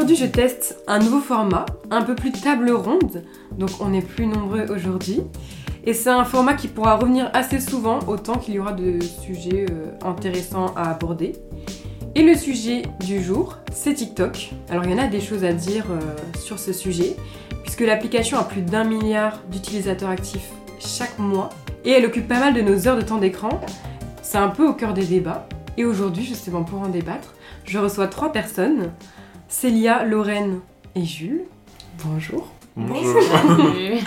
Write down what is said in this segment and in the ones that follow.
Aujourd'hui, je teste un nouveau format, un peu plus table ronde, donc on est plus nombreux aujourd'hui. Et c'est un format qui pourra revenir assez souvent, autant qu'il y aura de sujets euh, intéressants à aborder. Et le sujet du jour, c'est TikTok. Alors il y en a des choses à dire euh, sur ce sujet, puisque l'application a plus d'un milliard d'utilisateurs actifs chaque mois, et elle occupe pas mal de nos heures de temps d'écran. C'est un peu au cœur des débats. Et aujourd'hui, justement pour en débattre, je reçois trois personnes. Célia, Lorraine et Jules. Bonjour. Bonjour.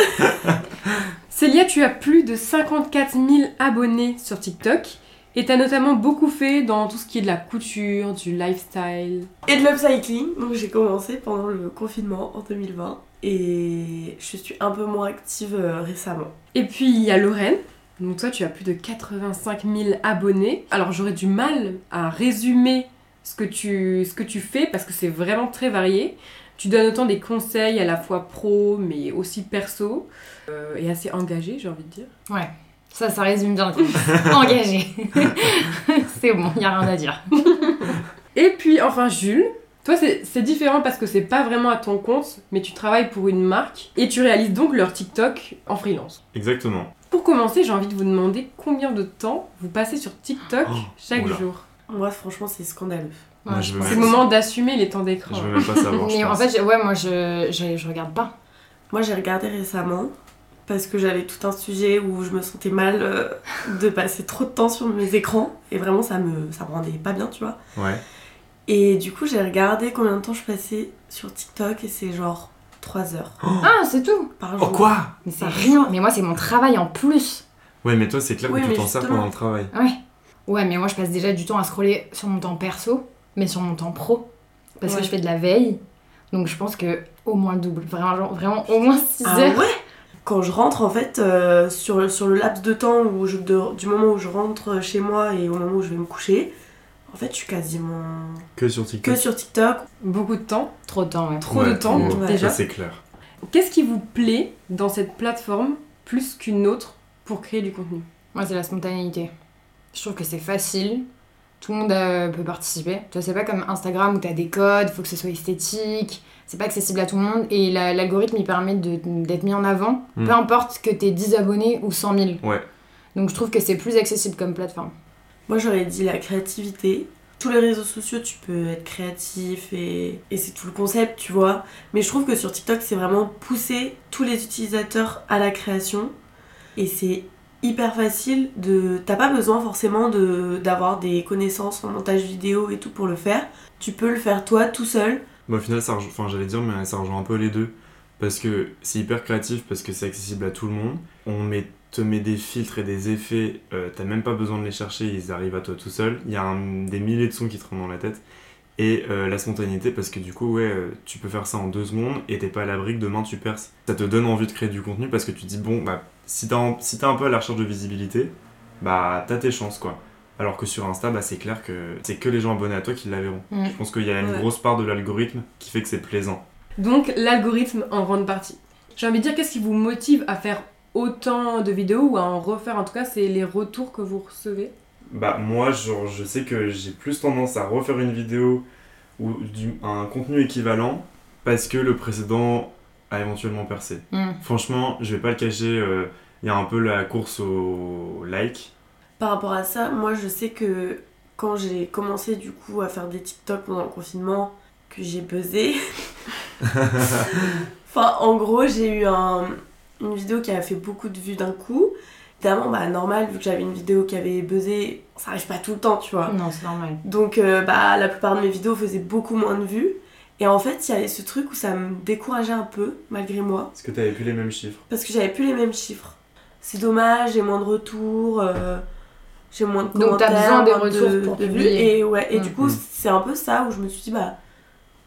Célia, tu as plus de 54 000 abonnés sur TikTok et tu as notamment beaucoup fait dans tout ce qui est de la couture, du lifestyle. Et de l'upcycling. Donc j'ai commencé pendant le confinement en 2020 et je suis un peu moins active euh, récemment. Et puis il y a Lorraine. Donc toi, tu as plus de 85 000 abonnés. Alors j'aurais du mal à résumer ce que tu, ce que tu fais parce que c'est vraiment très varié. Tu donnes autant des conseils à la fois pro mais aussi perso euh, et assez engagé, j'ai envie de dire. Ouais, ça, ça résume bien le truc. Engagé. c'est bon, y a rien à dire. Et puis enfin Jules, toi c'est c'est différent parce que c'est pas vraiment à ton compte, mais tu travailles pour une marque et tu réalises donc leur TikTok en freelance. Exactement. Pour commencer, j'ai envie de vous demander combien de temps vous passez sur TikTok Oh, chaque oula. jour? Moi franchement c'est scandaleux. Ouais, C'est le moment d'assumer les temps d'écran. Je veux même pas savoir. Mais en fait, ouais, moi, je, je, je regarde pas. Moi j'ai regardé récemment parce que j'avais tout un sujet où je me sentais mal euh, de passer trop de temps sur mes écrans et vraiment ça me, ça me rendait pas bien tu vois. Ouais. Et du coup j'ai regardé combien de temps je passais sur TikTok et c'est genre 3 heures Ah, c'est tout. par Oh jour. quoi? Mais c'est rien. Mais moi, c'est mon travail en plus. Ouais, mais toi, c'est clair Oui, que tu t'en sers pendant le travail. Ouais. Ouais, mais moi, je passe déjà du temps à scroller sur mon temps perso, mais sur mon temps pro. Parce Ouais. que je fais de la veille. Donc, je pense que au moins le double. Vraiment, genre, vraiment au moins 6 Ah heures. ouais Quand je rentre en fait euh, sur, sur le laps de temps où je, de- du moment où je rentre chez moi et au moment où je vais me coucher, en fait je suis quasiment Que sur que TikTok. sur TikTok. Beaucoup de temps, Trop de temps, ouais. trop Ouais, de temps. Ouais. déjà. Ça, c'est clair. Qu'est-ce qui vous plaît dans cette plateforme plus qu'une autre pour créer du contenu? Moi, c'est la spontanéité. Je trouve que c'est facile. Tout le monde euh, peut participer. Tu vois, c'est pas comme Instagram où t'as des codes, faut que ce soit esthétique. C'est pas accessible à tout le monde. Et la- l'algorithme, il permet de- d'être mis en avant. Mm. Peu importe que t'aies 10 abonnés ou 100 000. Ouais. Donc, je trouve que c'est plus accessible comme plateforme. Moi j'aurais dit la créativité. Tous les réseaux sociaux tu peux être créatif et, et c'est tout le concept tu vois. Mais je trouve que sur TikTok c'est vraiment pousser tous les utilisateurs à la création et c'est hyper facile de... T'as pas besoin forcément de d'avoir des connaissances en montage vidéo et tout pour le faire. Tu peux le faire toi tout seul. Au final, ça enfin, j'allais dire, mais ça rejoint un peu les deux. Parce que c'est hyper créatif, parce que c'est accessible à tout le monde. On met, te met des filtres et des effets, euh, t'as même pas besoin de les chercher, ils arrivent à toi tout seul. Il y a des milliers de sons qui te rentrent dans la tête. Et euh, la spontanéité, parce que du coup, ouais, euh, tu peux faire ça en deux secondes et t'es pas à l'abri que demain tu perces. Ça te donne envie de créer du contenu parce que tu dis, bon, bah, si t'es si un peu à la recherche de visibilité, bah, t'as tes chances, quoi. Alors que sur Insta, bah, c'est clair que c'est que les gens abonnés à toi qui la verront. Mm. Je pense qu'il y a une Ouais. grosse part de l'algorithme qui fait que c'est plaisant. Donc l'algorithme en grande partie. J'ai envie de dire qu'est-ce qui vous motive à faire autant de vidéos ou à en refaire? En tout cas, c'est les retours que vous recevez? Bah moi, genre, je sais que j'ai plus tendance à refaire une vidéo ou du, un contenu équivalent parce que le précédent éventuellement percé. Mm. Franchement, je vais pas le cacher, euh, il y a un peu la course au like. Par rapport à ça, moi je sais que quand j'ai commencé du coup à faire des TikTok pendant le confinement, que j'ai buzzé. enfin, en gros, j'ai eu un- une vidéo qui a fait beaucoup de vues d'un coup. Évidemment, bah normal, vu que j'avais une vidéo qui avait buzzé, ça arrive pas tout le temps, tu vois. Non, c'est normal. Donc, euh, bah, la plupart de mes vidéos faisaient beaucoup moins de vues. Et en fait, il y avait ce truc où ça me décourageait un peu, malgré moi. Parce que t'avais plus les mêmes chiffres. Parce que j'avais plus les mêmes chiffres. C'est dommage, j'ai moins de retours, euh, j'ai moins de Donc, commentaires. t'as besoin des moins de- retours pour de vues. publier. Et, ouais, et du Mm. coup, Mm. c'est un peu ça où je me suis dit, bah,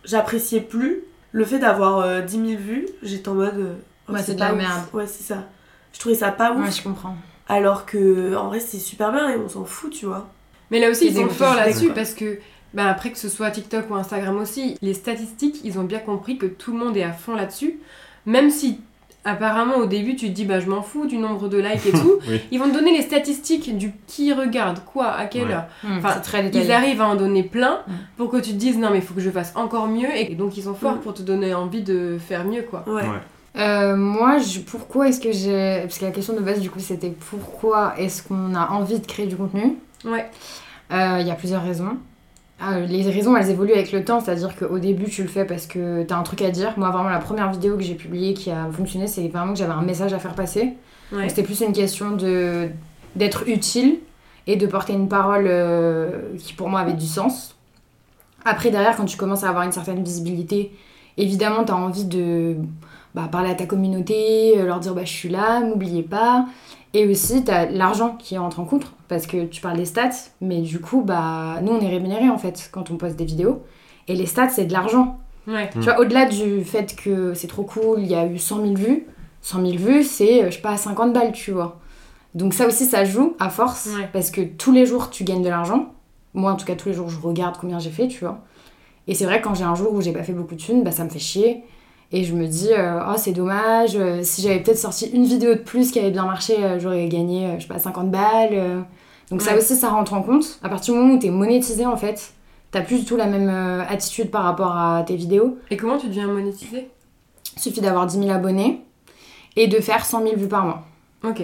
j'appréciais plus le fait d'avoir euh, 10 000 vues. J'étais en mode. euh, oh, Ouais, c'est de la ouf. merde. Ouais, c'est ça. Je trouvais ça pas ouf. Ouais, je comprends. Alors que, en vrai, c'est super bien et on s'en fout, tu vois. Mais là aussi, Ils sont forts là-dessus parce que bah, après que ce soit TikTok ou Instagram aussi, les statistiques, ils ont bien compris que tout le monde est à fond là-dessus. Même si apparemment au début tu te dis bah je m'en fous du nombre de likes et tout. Oui. Ils vont te donner les statistiques du qui regarde quoi à quelle Ouais. heure. Hmm, Enfin, très Ils arrivent à en donner plein Mm. pour que tu te dises non mais il faut que je fasse encore mieux et donc ils sont forts Mm. pour te donner envie de faire mieux quoi. Ouais. Ouais. Euh, moi, je- pourquoi est-ce que j'ai. Parce que la question de base, du coup, c'était pourquoi est-ce qu'on a envie de créer du contenu? Ouais. Euh, Il y a plusieurs raisons. Euh, les raisons, elles évoluent avec le temps, c'est-à-dire qu'au début, tu le fais parce que t'as un truc à dire. Moi, vraiment, la première vidéo que j'ai publiée qui a fonctionné, c'est vraiment que j'avais un message à faire passer. Ouais. C'était plus une question de d'être utile et de porter une parole euh, qui, pour moi, avait du sens. Après, derrière, quand tu commences à avoir une certaine visibilité, évidemment, t'as envie de bah, parler à ta communauté, euh, leur dire bah, je suis là, m'oubliez pas. Et aussi, t'as l'argent qui entre en compte, parce que tu parles des stats, mais du coup, bah, nous, on est rémunérés en fait quand on poste des vidéos. Et les stats, c'est de l'argent. Ouais. Tu vois, au-delà du fait que c'est trop cool, il y a eu 100 000 vues, 100 000 vues, c'est, euh, je sais pas, 50 balles, tu vois. Donc ça aussi, ça joue à force, Ouais. parce que tous les jours, tu gagnes de l'argent. Moi, en tout cas, tous les jours, je regarde combien j'ai fait, tu vois. Et c'est vrai, quand j'ai un jour où j'ai pas fait beaucoup de thunes, bah, ça me fait chier. Et je me dis, euh, oh, c'est dommage, euh, si j'avais peut-être sorti une vidéo de plus qui avait bien marché, euh, j'aurais gagné, je sais pas, 50 balles. Donc ça aussi, ça rentre en compte. À partir du moment où t'es monétisé, en fait, t'as plus du tout la même attitude par rapport à tes vidéos. Et comment tu deviens monétisé? Il suffit d'avoir 10 000 abonnés et de faire 100 000 vues par mois. Ok.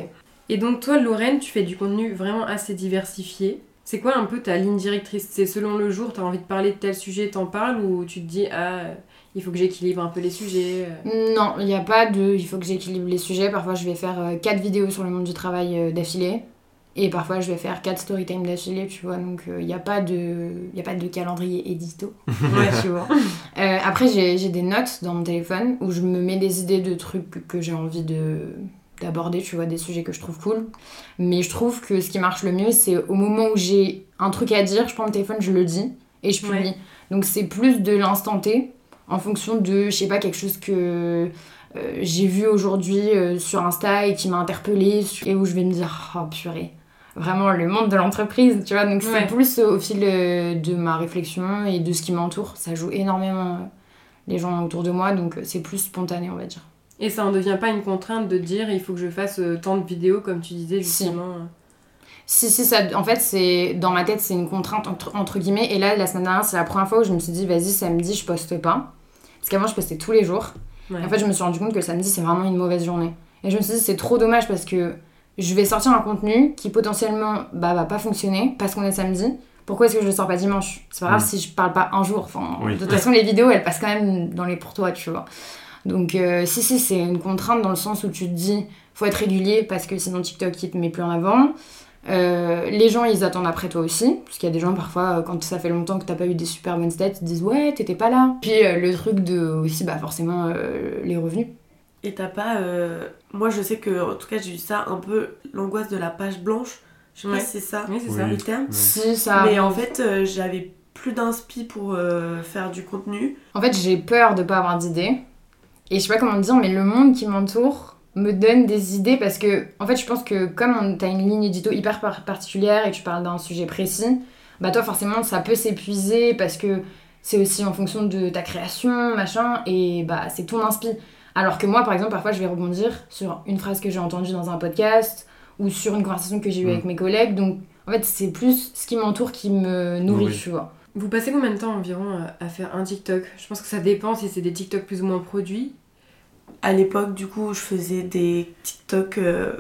Et donc toi Lorraine, tu fais du contenu vraiment assez diversifié. C'est quoi un peu ta ligne directrice? C'est selon le jour, t'as envie de parler de tel sujet, t'en parles ou tu te dis ah il faut que j'équilibre un peu les sujets euh. Non, il n'y a pas de. Il faut que j'équilibre les sujets. Parfois, je vais faire 4 vidéos sur le monde du travail euh, d'affilée. Et parfois, je vais faire 4 story time d'affilée, tu vois. Donc, il n'y a, pas de... y a pas de calendrier édito. Ouais. tu vois. Euh, après, j'ai j'ai des notes dans mon téléphone où je me mets des idées de trucs que j'ai envie de d'aborder, tu vois, des sujets que je trouve cool. Mais je trouve que ce qui marche le mieux, c'est au moment où j'ai un truc à dire, je prends mon téléphone, je le dis et je publie. Ouais. Donc c'est plus de l'instant T en fonction de, je sais pas, quelque chose que euh, j'ai vu aujourd'hui euh, sur Insta et qui m'a interpellée et où je vais me dire, oh purée, vraiment le monde de l'entreprise, tu vois. Donc Ouais. c'est plus au fil euh, de ma réflexion et de ce qui m'entoure. Ça joue énormément les gens autour de moi, donc c'est plus spontané, on va dire. Et ça en devient pas une contrainte de dire il faut que je fasse tant de vidéos comme tu disais justement. Si, si, ça, en fait, c'est dans ma tête, c'est une contrainte entre, entre guillemets. Et là, la semaine dernière, c'est la première fois où je me suis dit, vas-y, samedi, je poste pas. Parce qu'avant, je postais tous les jours. Ouais. Et en fait, je me suis rendu compte que le samedi, c'est vraiment une mauvaise journée. Et je me suis dit, c'est trop dommage parce que je vais sortir un contenu qui potentiellement bah, va pas fonctionner parce qu'on est samedi. Pourquoi est-ce que je le sors pas dimanche? C'est pas grave Mm. si je parle pas un jour. Enfin, Oui. De toute façon, les vidéos, elles passent quand même dans les pour toi, tu vois. Donc, euh, si, si, c'est une contrainte dans le sens où tu te dis, faut être régulier parce que sinon TikTok, il te met plus en avant. Euh, les gens, ils attendent après toi aussi. Parce qu'il y a des gens, parfois, euh, quand ça fait longtemps que t'as pas eu des super bonnes stats, ils te disent, ouais, t'étais pas là. Puis euh, le truc de aussi, bah forcément, euh, les revenus. Et t'as pas. euh, Moi, je sais que, en tout cas, j'ai eu ça un peu l'angoisse de la page blanche. Je sais Ouais. pas si c'est ça Oui, c'est Oui. ça. le terme. Ouais. Si, ça. Mais en fait, euh, j'avais plus d'inspi pour euh, faire du contenu. En fait, j'ai peur de pas avoir d'idées. Et je sais pas comment te dire, mais le monde qui m'entoure me donne des idées parce que, en fait, je pense que comme on- t'as une ligne édito hyper par- particulière et que tu parles d'un sujet précis, bah toi, forcément, ça peut s'épuiser parce que c'est aussi en fonction de ta création, machin, et bah c'est ton inspi. Alors que moi, par exemple, parfois, je vais rebondir sur une phrase que j'ai entendue dans un podcast ou sur une conversation que j'ai eue Mm. avec mes collègues. Donc, en fait, c'est plus ce qui m'entoure qui me nourrit, Nourrit. tu vois. Vous passez combien de temps environ euh, à faire un TikTok? Je pense que ça dépend si c'est des TikTok plus ou moins produits. À l'époque, du coup, je faisais des TikTok euh,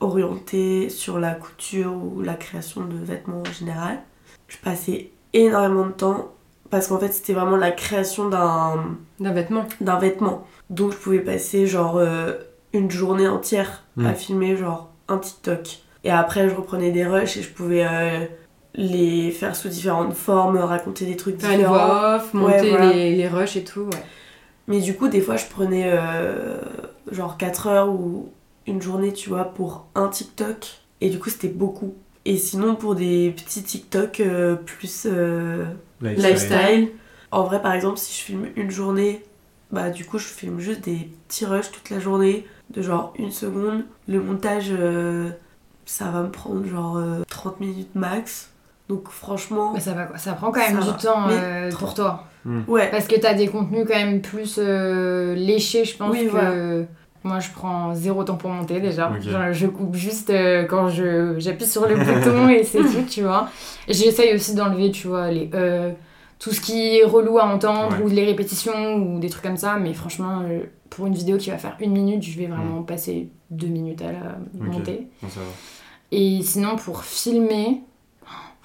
orientés sur la couture ou la création de vêtements en général. Je passais énormément de temps parce qu'en fait, c'était vraiment la création d'un D'un vêtement. d'un vêtement. Donc, je pouvais passer genre euh, une journée entière à Mm. filmer genre un TikTok. Et après, je reprenais des rushs et je pouvais euh, les faire sous différentes formes, raconter des trucs Faire une différents. voix off, Ouais, monter voilà. les, les rushs et tout. Ouais. Mais du coup, des fois, je prenais euh, genre 4 heures ou une journée, tu vois, pour un TikTok. Et du coup, c'était beaucoup. Et sinon, pour des petits TikTok euh, plus euh, Lifestyle. lifestyle, en vrai, par exemple, si je filme une journée, bah du coup, je filme juste des petits rushs toute la journée, de genre une seconde. Le montage, euh, ça va me prendre genre euh, 30 minutes max. Donc franchement, Mais ça, va, ça prend quand même du va. temps euh, pour toi. Ouais. Parce que t'as des contenus quand même plus euh, léchés, je pense. Oui, que... voilà. Moi, je prends zéro temps pour monter déjà. Genre, je coupe juste euh, quand je j'appuie sur le bouton et c'est tout, tu vois. J'essaye aussi d'enlever, tu vois, les euh, tout ce qui est relou à entendre Ouais. ou les répétitions ou des trucs comme ça. Mais franchement, euh, pour une vidéo qui va faire une minute, je vais vraiment passer deux minutes à la monter. Bon, ça va. Et sinon, pour filmer,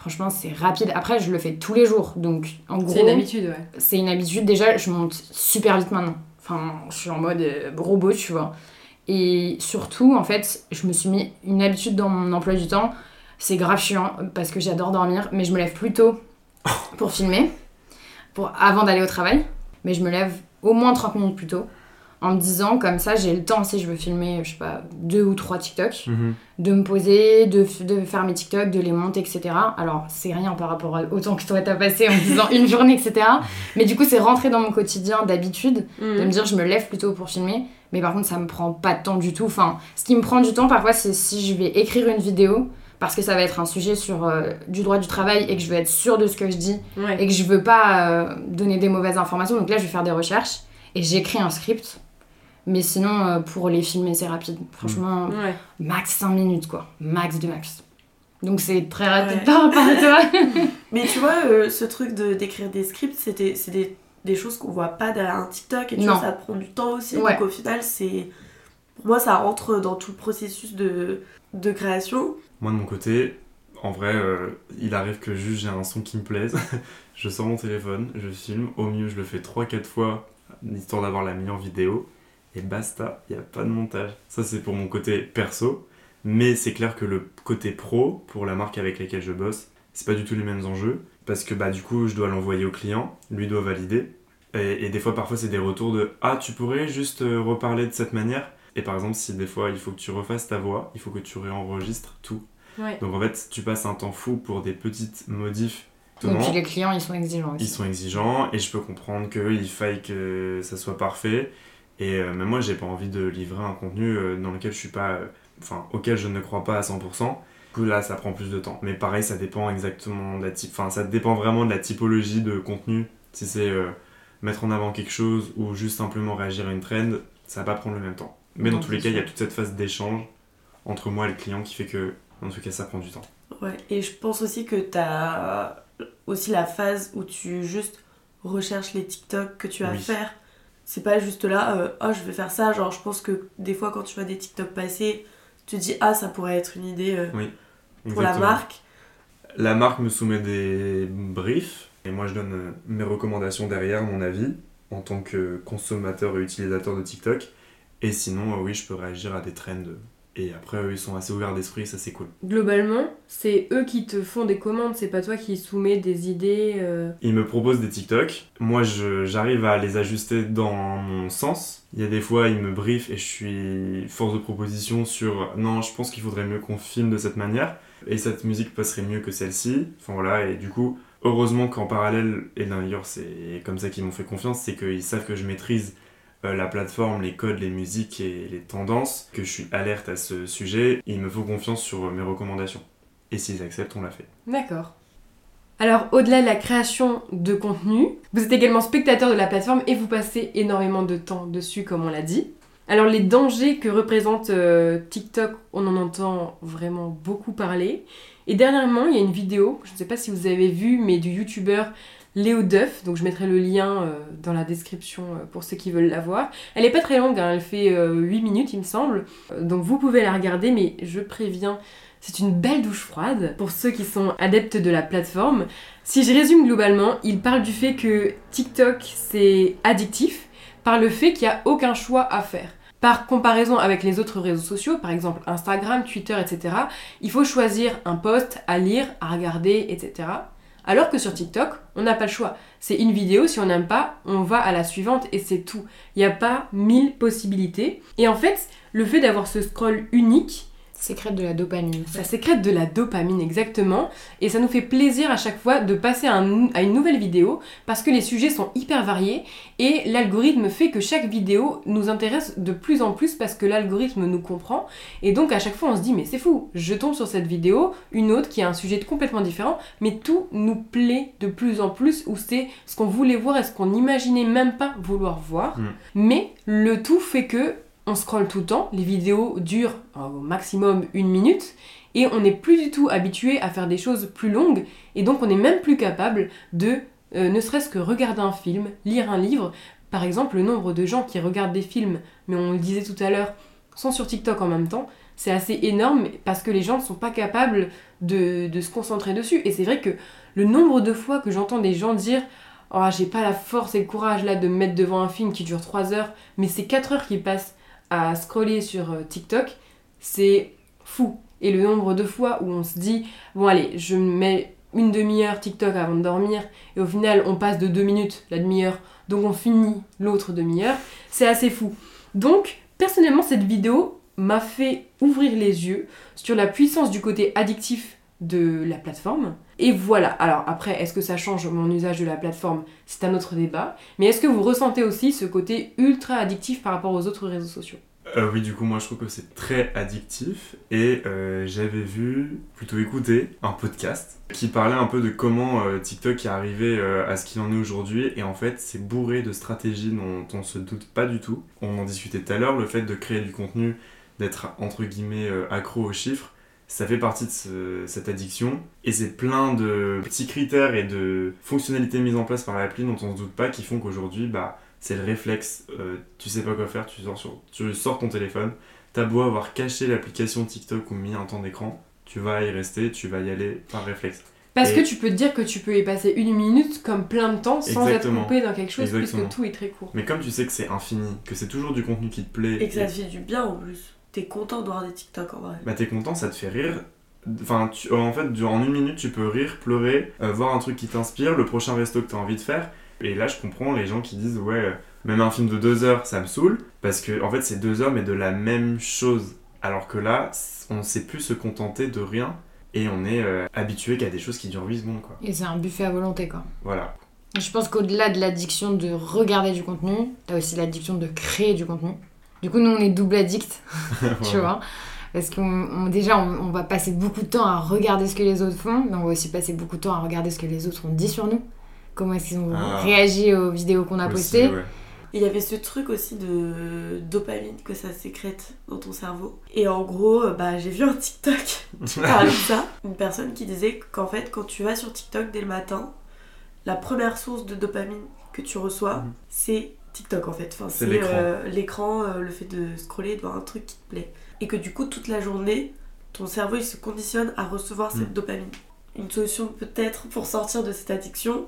franchement, c'est rapide. Après, je le fais tous les jours. Donc, en gros, C'est une habitude, ouais. c'est une habitude. Déjà, je monte super vite maintenant. Enfin, je suis en mode euh, robot, tu vois. Et surtout, en fait, je me suis mis une habitude dans mon emploi du temps. C'est grave chiant parce que j'adore dormir, mais je me lève plus tôt pour filmer, pour, avant d'aller au travail. Mais je me lève au moins 30 minutes plus tôt en me disant, comme ça, j'ai le temps si je veux filmer, je sais pas, deux ou trois TikTok Mhm. de me poser, de, faire mes TikTok, de les monter, etc. Alors, c'est rien par rapport au temps que toi t'as passé en disant une journée, etc. Mais du coup, c'est rentré dans mon quotidien d'habitude de me Mhm. dire je me lève plutôt pour filmer. Mais par contre, ça me prend pas de temps du tout. Enfin, ce qui me prend du temps parfois, c'est si je vais écrire une vidéo parce que ça va être un sujet sur euh, du droit du travail et que je veux être sûre de ce que je dis Ouais. et que je veux pas euh, donner des mauvaises informations. Donc là, je vais faire des recherches et j'écris un script. Mais sinon, euh, pour les filmer, c'est rapide. Franchement, Ouais. max 5 minutes quoi, max de max. Donc c'est très rapide Ouais. par rapport à toi. Mais tu vois, euh, ce truc de d'écrire des scripts, c'était- c'est des, des choses qu'on voit pas derrière un TikTok et tu Non. vois, ça prend du temps aussi. Ouais. Donc au final, c'est. Pour moi, ça rentre dans tout le processus de, de création. Moi, de mon côté, en vrai, euh, il arrive que juste j'ai un son qui me plaise. je sors mon téléphone, je filme. Au mieux, je le fais 3-4 fois, histoire d'avoir la meilleure vidéo. Et basta, il n'y a pas de montage. Ça, c'est pour mon côté perso. Mais c'est clair que le côté pro, pour la marque avec laquelle je bosse, c'est pas du tout les mêmes enjeux. Parce que bah, du coup, je dois l'envoyer au client, lui doit valider. Et, et des fois, parfois, c'est des retours de Ah, tu pourrais juste euh, reparler de cette manière? Et par exemple, si des fois, il faut que tu refasses ta voix, il faut que tu réenregistres tout. Ouais. Donc en fait, tu passes un temps fou pour des petites modifs. Puis Exactement. les clients, ils sont exigeants aussi. Ils sont exigeants et je peux comprendre qu'il faille que ça soit parfait. Et euh, même moi, j'ai pas envie de livrer un contenu euh, dans lequel je suis pas. euh, Enfin, auquel je ne crois pas à 100%. Du coup, là, ça prend plus de temps. Mais pareil, ça dépend exactement de la type. Enfin, ça dépend vraiment de la typologie de contenu. Si c'est mettre en avant quelque chose ou juste simplement réagir à une trend, ça va pas prendre le même temps. Mais Non, dans tous les cas, il y a toute cette phase d'échange entre moi et le client qui fait que, en tout cas, ça prend du temps. Ouais. Et je pense aussi que t'as aussi la phase où tu juste recherches les TikTok que tu vas Oui. faire. C'est pas juste là, euh, oh, je vais faire ça. Genre, je pense que des fois, quand tu vois des TikTok passer, tu te dis, ah, ça pourrait être une idée euh, pour la marque. La marque me soumet des briefs et moi je donne euh, mes recommandations derrière, mon avis, en tant que consommateur et utilisateur de TikTok. Et sinon, oui, je peux réagir à des trends. Et après, eux, ils sont assez ouverts d'esprit, ça c'est cool. Globalement, c'est eux qui te font des commandes, c'est pas toi qui soumets des idées. euh, Ils me proposent des TikTok. Moi, je- j'arrive à les ajuster dans mon sens. Il y a des fois, ils me briefent et je suis force de proposition sur non, je pense qu'il faudrait mieux qu'on filme de cette manière. Et cette musique passerait mieux que celle-ci. Enfin voilà, et du coup, heureusement qu'en parallèle, et d'ailleurs, c'est comme ça qu'ils m'ont fait confiance, c'est qu'ils savent que je maîtrise euh, la plateforme, les codes, les musiques et les tendances, que je suis alerte à ce sujet. Ils me font confiance sur euh, mes recommandations. Et s'ils acceptent, on l'a fait. D'accord. Alors, au-delà de la création de contenu, vous êtes également spectateur de la plateforme et vous passez énormément de temps dessus, comme on l'a dit. Alors, les dangers que représente euh, TikTok, on en entend vraiment beaucoup parler. Et dernièrement, il y a une vidéo, je ne sais pas si vous avez vu, mais du youtubeur Léo Duff, donc je mettrai le lien euh, dans la description euh, pour ceux qui veulent la voir. Elle est pas très longue, hein, elle fait euh, 8 minutes il me semble, Euh, donc vous pouvez la regarder, mais je préviens, c'est une belle douche froide pour ceux qui sont adeptes de la plateforme. Si je résume globalement, il parle du fait que TikTok c'est addictif par le fait qu'il n'y a aucun choix à faire. Par comparaison avec les autres réseaux sociaux, par exemple Instagram, Twitter, etc., il faut choisir un post à lire, à regarder, etc. Alors que sur TikTok, on n'a pas le choix. C'est une vidéo, si on n'aime pas, on va à la suivante et c'est tout. Il n'y a pas mille possibilités. Et en fait, le fait d'avoir ce scroll unique, Sécrète de la dopamine. ça sécrète de la dopamine exactement et ça nous fait plaisir à chaque fois de passer à, un- à une nouvelle vidéo parce que les sujets sont hyper variés et l'algorithme fait que chaque vidéo nous intéresse de plus en plus parce que l'algorithme nous comprend et donc à chaque fois on se dit mais c'est fou, je tombe sur cette vidéo, une autre qui a un sujet complètement différent mais tout nous plaît de plus en plus ou c'est ce qu'on voulait voir et ce qu'on n'imaginait même pas vouloir voir Mm. mais le tout fait que on scrolle tout le temps, les vidéos durent euh, au maximum une minute, et on n'est plus du tout habitué à faire des choses plus longues, et donc on n'est même plus capable de, euh, ne serait-ce que regarder un film, lire un livre. Par exemple, le nombre de gens qui regardent des films, mais on le disait tout à l'heure, sont sur TikTok en même temps, c'est assez énorme parce que les gens ne sont pas capables de, se concentrer dessus. Et c'est vrai que le nombre de fois que j'entends des gens dire Oh, j'ai pas la force et le courage là de me mettre devant un film qui dure 3 heures, mais c'est 4 heures qui passent scroller sur euh, TikTok, c'est fou. Et le nombre de fois où on se dit Bon, allez, je me mets une demi-heure TikTok avant de dormir, et au final, on passe de 2 minutes la demi-heure, donc on finit l'autre demi-heure, c'est assez fou. Donc, personnellement, cette vidéo m'a fait ouvrir les yeux sur la puissance du côté addictif de la plateforme. Et voilà, alors après, est-ce que ça change mon usage de la plateforme? C'est un autre débat. Mais est-ce que vous ressentez aussi ce côté ultra addictif par rapport aux autres réseaux sociaux? Euh, oui, du coup, moi je trouve que c'est très addictif. Et euh, j'avais vu, plutôt écouté, un podcast qui parlait un peu de comment euh, TikTok est arrivé euh, à ce qu'il en est aujourd'hui. Et en fait, c'est bourré de stratégies dont on se doute pas du tout. On en discutait tout à l'heure, le fait de créer du contenu, d'être entre guillemets accro aux chiffres. Ça fait partie de ce- cette addiction et c'est plein de petits critères et de fonctionnalités mises en place par l'appli dont on se doute pas qui font qu'aujourd'hui, bah, c'est le réflexe. euh, tu sais pas quoi faire, tu sors, sur- tu sors ton téléphone. T'as beau avoir caché l'application TikTok ou mis un temps d'écran, tu vas y rester, tu vas y aller par réflexe. Parce Et- que tu peux te dire que tu peux y passer une minute comme plein de temps sans Exactement. être coupé dans quelque chose Exactement. puisque tout est très court. Mais comme tu sais que c'est infini, que c'est toujours du contenu qui te plaît, Et que ça te fait du bien en plus. T'es content de voir des TikTok en vrai. bah t'es content, ça te fait rire. Enfin, tu- en fait, durant une minute, tu peux rire, pleurer, euh, voir un truc qui t'inspire, le prochain resto que t'as envie de faire. Et là, je comprends les gens qui disent, ouais, euh, même un film de deux heures, ça me saoule, parce que en fait, c'est deux heures, mais de la même chose. Alors que là, on sait plus se contenter de rien, et on est euh, habitué qu'à des choses qui durent 8 secondes, quoi. Et c'est un buffet à volonté, quoi. Voilà. Je pense qu'au-delà de l'addiction de regarder du contenu, t'as aussi l'addiction de créer du contenu. Du coup, nous, on est double addict, tu vois. Parce qu'on on- déjà, on, on va passer beaucoup de temps à regarder ce que les autres font, mais on va aussi passer beaucoup de temps à regarder ce que les autres ont dit sur nous. Comment est-ce qu'ils ont Ah. réagi aux vidéos qu'on a Aussi, postées. ouais. Il y avait ce truc aussi de dopamine que ça sécrète dans ton cerveau. Et en gros, euh, bah, j'ai vu un TikTok qui parlait de ça. Une personne qui disait qu'en fait, quand tu vas sur TikTok dès le matin, la première source de dopamine que tu reçois, Mhm. c'est TikTok en fait. Enfin, C'est l'écran. euh, euh, le fait de scroller, de voir un truc qui te plaît. Et que du coup, toute la journée, ton cerveau il se conditionne à recevoir cette Mhm. dopamine. Une solution peut-être pour sortir de cette addiction,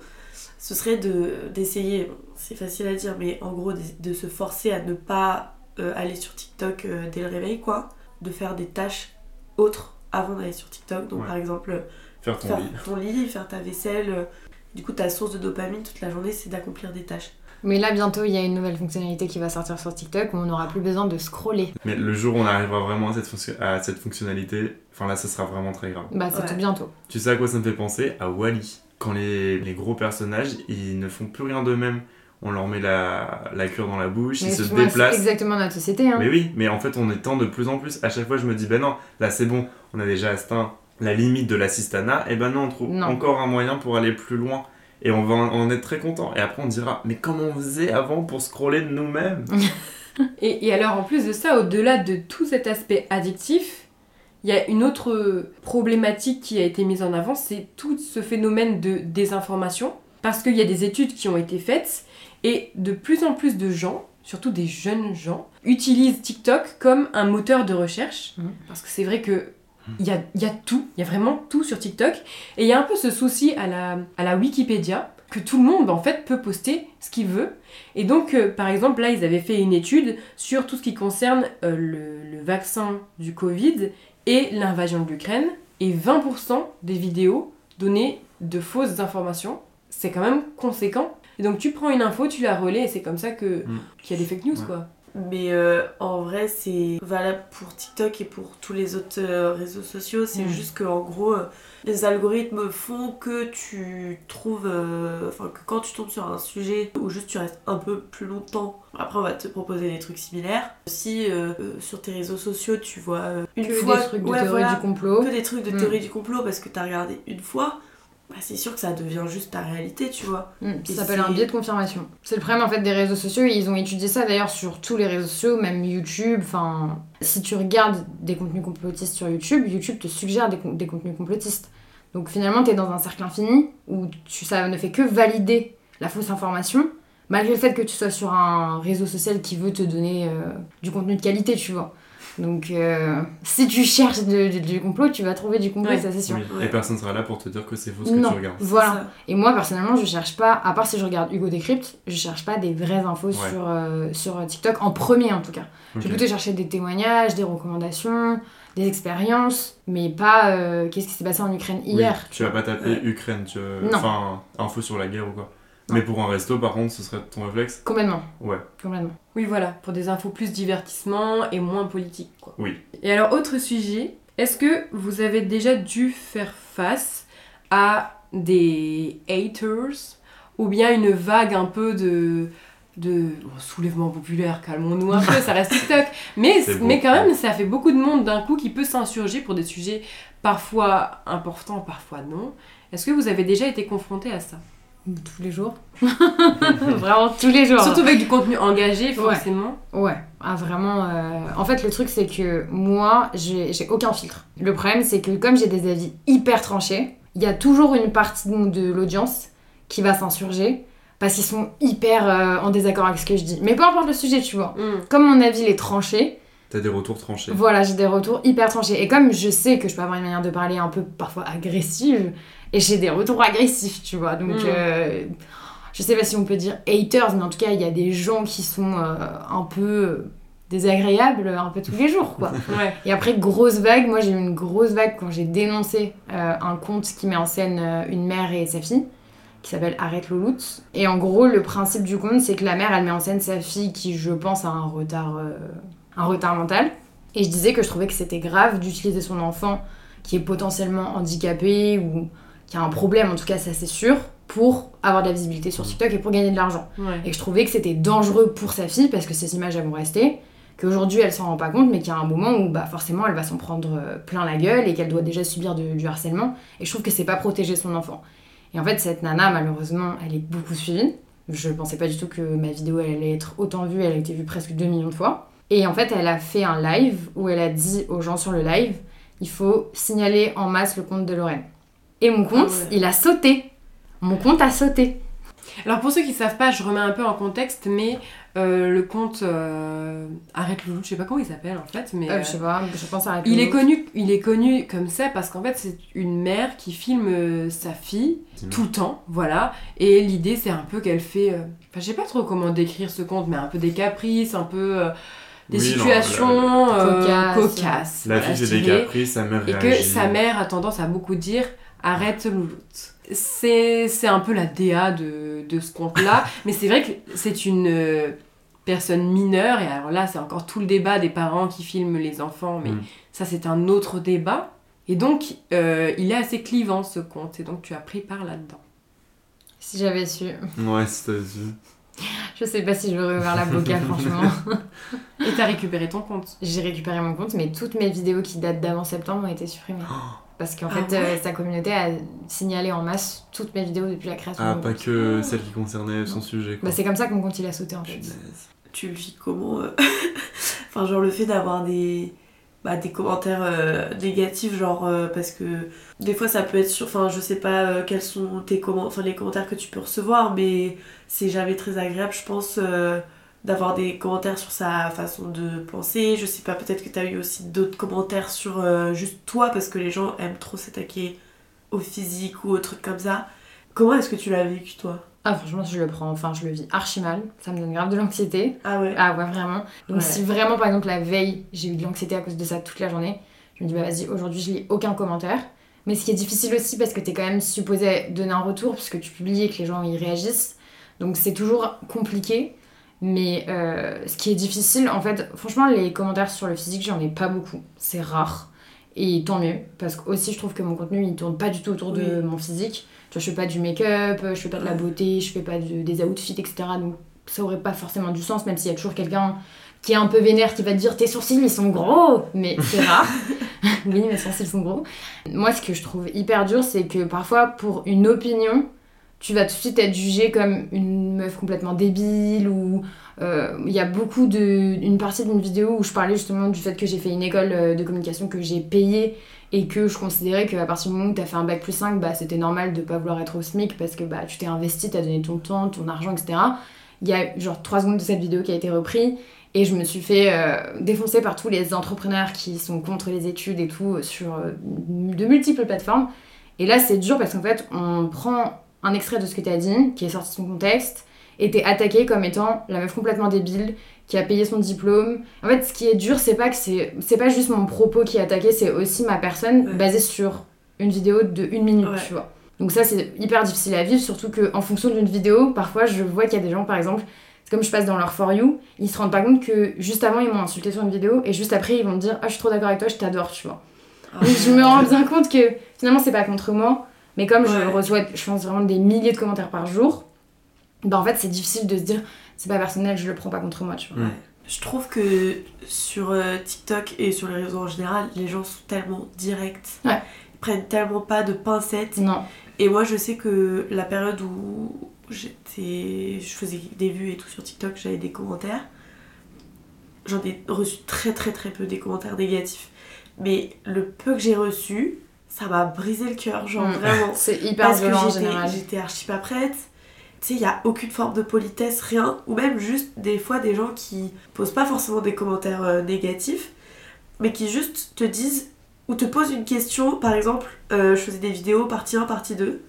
ce serait de d'essayer, c'est facile à dire, mais en gros de, de se forcer à ne pas euh, aller sur TikTok euh, dès le réveil, quoi. De faire des tâches autres avant d'aller sur TikTok. Donc Ouais. par exemple, Faire ton faire lit. ton lit, faire ta vaisselle. Du coup, ta source de dopamine toute la journée, c'est d'accomplir des tâches. Mais là, bientôt, il y a une nouvelle fonctionnalité qui va sortir sur TikTok où on n'aura plus besoin de scroller. Mais le jour où on arrivera vraiment à cette, fonction- à cette fonctionnalité, enfin là, ça sera vraiment très grave. Bah, c'est Ouais. tout bientôt. Tu sais à quoi ça me fait penser? À Wally. Quand les, les gros personnages, ils ne font plus rien d'eux-mêmes. On leur met la, la cure dans la bouche, Mais ils se vois, c'est déplacent. exactement notre société. Hein. Mais oui, mais en fait, on étend de plus en plus. À chaque fois, je me dis, ben non, là c'est bon, on a déjà atteint la limite de l'assistanat. Et ben non, on trouve Non. encore un moyen pour aller plus loin. Et on va en être très content. Et après, on dira, mais comment on faisait avant pour scroller de nous-mêmes? Et, et alors en plus de ça, au-delà de tout cet aspect addictif, il y a une autre problématique qui a été mise en avant, c'est tout ce phénomène de désinformation. Parce qu'il y a des études qui ont été faites et de plus en plus de gens, surtout des jeunes gens, utilisent TikTok comme un moteur de recherche. Mhm. Parce que c'est vrai que il y a, y a tout, il y a vraiment tout sur TikTok. Et il y a un peu ce souci à la, à la Wikipédia que tout le monde en fait peut poster ce qu'il veut. Et donc, euh, par exemple, là, ils avaient fait une étude sur tout ce qui concerne euh, le, le vaccin du Covid et l'invasion de l'Ukraine. Et 20% des vidéos donnaient de fausses informations. C'est quand même conséquent. Et donc, tu prends une info, tu la relais, et c'est comme ça que Mm. qu'il y a des fake news, Ouais. quoi. Mais euh, en vrai, c'est valable pour TikTok et pour tous les autres euh, réseaux sociaux. C'est Mm. juste que en gros, euh, les algorithmes font que tu trouves. Enfin, que quand tu tombes sur un sujet où juste tu restes un peu plus longtemps, après on va te proposer des trucs similaires. Si sur tes réseaux sociaux tu vois une que fois. des trucs de ouais, théorie voilà, du complot. que des trucs de Mm. théorie du complot parce que t'as regardé une fois, bah, c'est sûr que ça devient juste ta réalité, tu vois. Mm, Et ça s'appelle un biais de confirmation. C'est le problème en fait des réseaux sociaux. Ils ont étudié ça d'ailleurs sur tous les réseaux sociaux, même YouTube. Enfin, si tu regardes des contenus complotistes sur YouTube, YouTube te suggère des, des contenus complotistes. Donc finalement, t'es dans un cercle infini où tu, ça ne fait que valider la fausse information, malgré le fait que tu sois sur un réseau social qui veut te donner euh, du contenu de qualité, tu vois. Donc euh, si tu cherches de- de- du complot, tu vas trouver du complot, Ouais. ça c'est sûr. Oui. Et personne sera là pour te dire que c'est faux ce que tu regardes. voilà. Et moi, personnellement, je cherche pas, à part si je regarde Hugo Décrypte, je cherche pas des vraies infos Ouais. sur, euh, sur TikTok, en premier en tout cas. Je vais plutôt chercher des témoignages, des recommandations, des expériences, mais pas euh, qu'est-ce qui s'est passé en Ukraine Oui, hier. tu vas pas taper Ouais. Ukraine, tu... Non. enfin, info sur la guerre ou quoi. Mais pour un resto, par contre, ce serait ton réflexe Complètement, Ouais. complètement. Oui, voilà, pour des infos plus divertissement et moins politique, quoi. Oui. Et alors, autre sujet, est-ce que vous avez déjà dû faire face à des haters ou bien une vague un peu de de bon, soulèvement populaire, calmons-nous un peu, ça reste TikTok. Mais, mais quand même, ça fait beaucoup de monde d'un coup qui peut s'insurger pour des sujets parfois importants, parfois non. Est-ce que vous avez déjà été confronté à ça? Tous les jours. Vraiment tous les jours. Surtout avec du contenu engagé, forcément. Ouais, ah vraiment. euh, En fait, le truc, c'est que moi, j'ai j'ai aucun filtre. Le problème, c'est que comme j'ai des avis hyper tranchés, il y a toujours une partie de, de l'audience qui va s'insurger parce qu'ils sont hyper euh, en désaccord avec ce que je dis. Mais peu importe le sujet, tu vois. Hmm. Comme mon avis il est tranché, T'as des retours tranchés. voilà, j'ai des retours hyper tranchés. Et comme je sais que je peux avoir une manière de parler un peu parfois agressive, et j'ai des retours agressifs, tu vois. Donc, Mm. euh, je sais pas si on peut dire haters, mais en tout cas, il y a des gens qui sont euh, un peu désagréables un peu tous les jours, quoi. Ouais. Et après, grosse vague, moi j'ai eu une grosse vague quand j'ai dénoncé euh, un conte qui met en scène une mère et sa fille, qui s'appelle Arrête Louloute. Et en gros, le principe du conte, c'est que la mère, elle met en scène sa fille qui, je pense, a un retard, euh, un retard mental. Et je disais que je trouvais que c'était grave d'utiliser son enfant qui est potentiellement handicapé ou qui a un problème, en tout cas ça c'est sûr, pour avoir de la visibilité sur TikTok et pour gagner de l'argent. Ouais. Et je trouvais que c'était dangereux pour sa fille parce que ces images elles vont rester, qu'aujourd'hui elle s'en rend pas compte, mais qu'il y a un moment où bah, forcément elle va s'en prendre euh, plein la gueule et qu'elle doit déjà subir de- du harcèlement. Et je trouve que c'est pas protéger son enfant. Et en fait, cette nana, malheureusement, elle est beaucoup suivie. Je pensais pas du tout que ma vidéo elle allait être autant vue, elle a été vue presque 2 millions de fois. Et en fait, elle a fait un live où elle a dit aux gens sur le live il faut signaler en masse le compte de Lorraine. Et mon compte, Ah ouais. il a sauté. Mon compte a sauté. Alors pour ceux qui savent pas, je remets un peu en contexte, mais euh, le compte euh, Arrête Loulou, je sais pas comment il s'appelle en fait, mais Euh, je sais pas, je pense à il est connu, il est connu comme ça parce qu'en fait c'est une mère qui filme euh, sa fille tout le temps, voilà. Et l'idée c'est un peu qu'elle fait, euh, enfin je sais pas trop comment décrire ce compte, mais un peu des caprices, un peu euh, des Oui, non, situations la- euh, Cocasses. cocasses. La voilà, fille fait des caprices, sa mère Et que réagit. sa mère a tendance à beaucoup dire arrête louloute. C'est c'est un peu la DA de, de ce conte-là, mais c'est vrai que c'est une euh, personne mineure, et alors là c'est encore tout le débat des parents qui filment les enfants, mais Mm. ça c'est un autre débat. Et donc euh, il est assez clivant ce conte, et donc tu as pris part là-dedans. Si j'avais su. Ouais, c'est vu. Je sais pas si je vais ouvert la boca, franchement. Et t'as récupéré ton compte. J'ai récupéré mon compte, mais toutes mes vidéos qui datent d'avant septembre ont été supprimées. Parce qu'en Ah fait, ouais euh, sa communauté a signalé en masse toutes mes vidéos depuis la création. Ah, de pas compte. que celle qui concernait son sujet. Quoi. Bah, c'est comme ça que mon compte il a sauté en fait. Tu le vis comment euh, Enfin, genre le fait d'avoir des, bah, des commentaires euh, négatifs, genre euh, parce que des fois ça peut être sur. Enfin, je sais pas euh, quels sont tes comment... enfin, les commentaires que tu peux recevoir, mais c'est jamais très agréable, je pense, euh, d'avoir des commentaires sur sa façon de penser. Je sais pas, peut-être que t'as eu aussi d'autres commentaires sur euh, juste toi, parce que les gens aiment trop s'attaquer au physique ou au truc comme ça. Comment est-ce que tu l'as vécu toi? Ah, franchement, je le prends, enfin, je le vis archi mal. Ça me donne grave de l'anxiété. Ah ouais? Ah, ouais, vraiment. Donc, Ouais. si vraiment, par exemple, la veille, j'ai eu de l'anxiété à cause de ça toute la journée, je me dis, bah vas-y, aujourd'hui, je lis aucun commentaire. Mais ce qui est difficile aussi, parce que t'es quand même supposé donner un retour, puisque tu publies et que les gens y réagissent. Donc, c'est toujours compliqué. Mais euh, ce qui est difficile, en fait, franchement, les commentaires sur le physique, j'en ai pas beaucoup. C'est rare. Et tant mieux, parce que aussi je trouve que mon contenu il tourne pas du tout autour de mon physique. Tu vois, je fais pas du make-up, je fais pas de la beauté, je fais pas de- des outfits, etc. Donc ça aurait pas forcément du sens, même s'il y a toujours quelqu'un qui est un peu vénère qui va te dire tes sourcils ils sont gros, mais c'est rare. oui, mes sourcils sont gros. Moi, ce que je trouve hyper dur, c'est que parfois, pour une opinion, tu vas tout de suite être jugée comme une meuf complètement débile ou euh, il y a beaucoup de une partie d'une vidéo où je parlais justement du fait que j'ai fait une école euh, de communication que j'ai payée et que je considérais qu'à partir du moment où tu as fait un bac plus 5 bah c'était normal de pas vouloir être au SMIC parce que bah tu t'es investi, tu as donné ton temps, ton argent etc. Il y a genre 3 secondes de cette vidéo qui a été reprise et je me suis fait euh, défoncer par tous les entrepreneurs qui sont contre les études et tout sur de multiples plateformes. Et là, c'est dur parce qu'en fait, on prend un extrait de ce que tu as dit, qui est sorti de son contexte, et t'es attaqué comme étant la meuf complètement débile qui a payé son diplôme. En fait, ce qui est dur, c'est pas que c'est c'est pas juste mon propos qui est attaqué, c'est aussi ma personne Ouais. basée sur une vidéo de une minute, Ouais. tu vois. Donc ça, c'est hyper difficile à vivre, surtout que en fonction d'une vidéo, parfois, je vois qu'il y a des gens, par exemple, c'est comme je passe dans leur for you, ils se rendent pas compte que juste avant, ils m'ont insulté sur une vidéo, et juste après, ils vont me dire, ah, je suis trop d'accord avec toi, je t'adore, tu vois. Ah. Donc je me rends bien compte que finalement, c'est pas contre moi, mais comme je reçois, je pense vraiment des milliers de commentaires par jour, bah en fait, c'est difficile de se dire, c'est pas personnel, je le prends pas contre moi, tu vois. Je trouve que sur euh, TikTok et sur les réseaux en général, les gens sont tellement directs. Ouais. Ils prennent tellement pas de pincettes. Non. Et moi, je sais que la période où j'étais, je faisais des vues et tout sur TikTok, j'avais des commentaires. J'en ai reçu très très très peu des commentaires négatifs. Mais le peu que j'ai reçu, ça m'a brisé le cœur, genre Mm. vraiment. C'est hyper Parce que violent j'étais- archi pas prête. Tu sais, il n'y a aucune forme de politesse, rien. Ou même juste des fois des gens qui posent pas forcément des commentaires euh, négatifs, mais qui juste te disent ou te posent une question. Par exemple, euh, je faisais des vidéos partie 1, partie 2.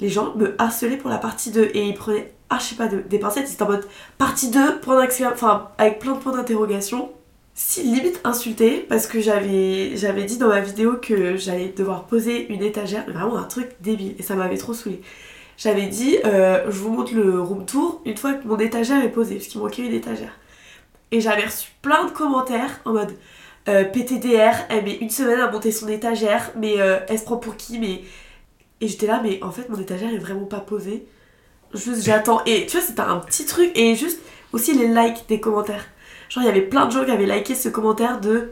Les gens me harcelaient pour la partie 2 et ils prenaient archi pas de, des pincettes. Ils étaient en mode partie 2, point enfin avec plein de points d'interrogation. Si limite insulté parce que j'avais dit dans ma vidéo que j'allais devoir poser une étagère, vraiment un truc débile et ça m'avait trop saoulé. J'avais dit euh, je vous montre le room tour une fois que mon étagère est posée parce qu'il manquait une étagère. Et j'avais reçu plein de commentaires en mode euh, PTDR, elle met une semaine à monter son étagère, mais euh, elle se prend pour qui mais et j'étais là mais en fait mon étagère est vraiment pas posée. Juste j'attends et tu vois c'était un petit truc et juste aussi les likes des commentaires. Genre, il y avait plein de gens qui avaient liké ce commentaire de